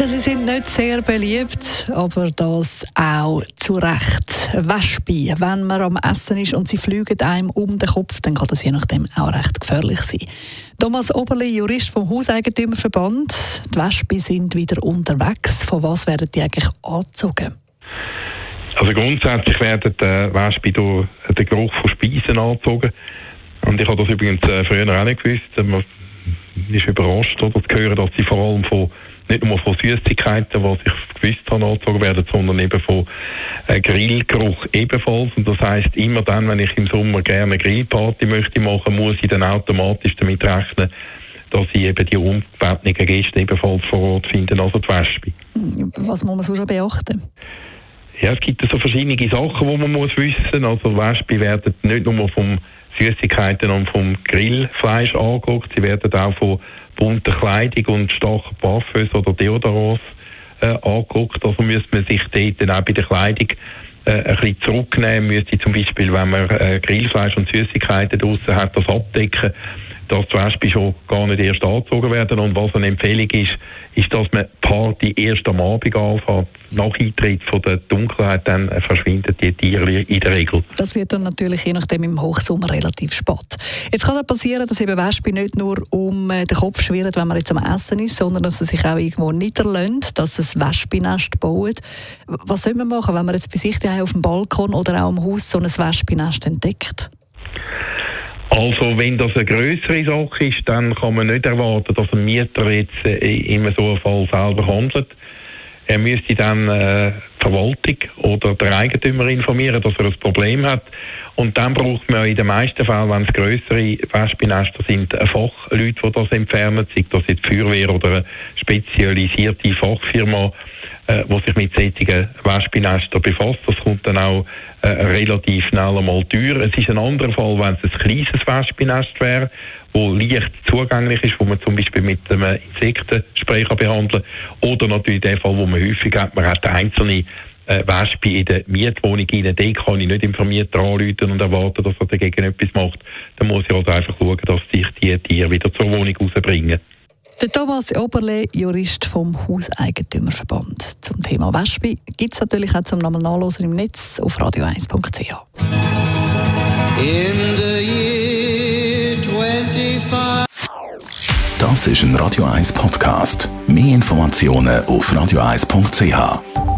sie sind nicht sehr beliebt, aber das auch zu Recht. Wespe, wenn man am Essen ist und sie fliegen einem um den Kopf, dann kann das je nachdem auch recht gefährlich sein. Thomas Oberli, Jurist vom Hauseigentümerverband. Die Wespe sind wieder unterwegs. Von was werden die eigentlich angezogen? Also grundsätzlich werden die Wespe durch den Geruch von Speisen angezogen. Und ich habe das übrigens äh, früher auch nicht gewusst. Man ist überrascht, oder, zu hören, dass sie vor allem von nicht nur von Süßigkeiten, was ich gewusst habe, angezogen werden, sondern eben von äh, Grillgeruch ebenfalls. Und das heißt immer dann, wenn ich im Sommer gerne eine Grillparty möchte machen, muss ich dann automatisch damit rechnen, dass ich eben die ungebetenen Gäste ebenfalls vor Ort finden, also die Wespe. Was muss man so schon beachten? Ja, es gibt so verschiedene Sachen, die man muss wissen. Also Wespe werden nicht nur vom Süßigkeiten und vom Grillfleisch angeguckt, sie werden auch von bunter Kleidung und starken Parfums oder Deodorants äh, angeguckt. Also müsste man sich dort dann auch bei der Kleidung äh, ein bisschen zurücknehmen. Müsste zum Beispiel, wenn man äh, Grillfleisch und Süßigkeiten draussen hat, das abdecken dass zum Beispiel schon gar nicht erst angezogen werden. Und was eine Empfehlung ist, ist, dass man Party erst am Abend anfängt. Nach Eintritt von der Dunkelheit dann verschwinden die Tiere in der Regel. Das wird dann natürlich je nachdem im Hochsommer relativ spät. Jetzt kann es passieren, dass eben Wespe nicht nur um äh, den Kopf schwirren, wenn man jetzt am Essen ist, sondern dass sie sich auch irgendwo niederlassen, dass es Wespennest bauen. Was soll man machen, wenn man jetzt bei sich auf dem Balkon oder auch im Haus so ein Wespennest entdeckt? Also wenn das eine größere Sache ist, dann kann man nicht erwarten, dass ein Mieter jetzt äh, in so einem Fall selber handelt. Er müsste dann äh, die Verwaltung oder der Eigentümer informieren, dass er ein Problem hat. Und dann braucht man in den meisten Fällen, wenn es größere Wespennester sind, Fachleute, die das entfernen, sei das jetzt Feuerwehr oder eine spezialisierte Fachfirma, äh, die sich mit solchen Wespennestern befasst. Das kommt dann auch äh, relativ schnell einmal teuer. Es ist ein anderer Fall, wenn es ein kleines Wespennest wäre, wo leicht zugänglich ist, wo man zum Beispiel mit einem Insektenspray behandeln kann. Oder natürlich der Fall, wo man häufig hat, man hat einzelne äh, Wespe in der Mietwohnung rein, den kann ich nicht im Vermieter und erwarten, dass er dagegen etwas macht. Dann muss ich also einfach schauen, dass sich die Tiere wieder zur Wohnung rausbringen. Der Thomas Oberle, Jurist vom Hauseigentümerverband. Zum Thema Wespe gibt es natürlich auch zum nochmal nachlesen im Netz auf radio1.ch. Das ist ein Radio 1 Podcast. Mehr Informationen auf radio1.ch.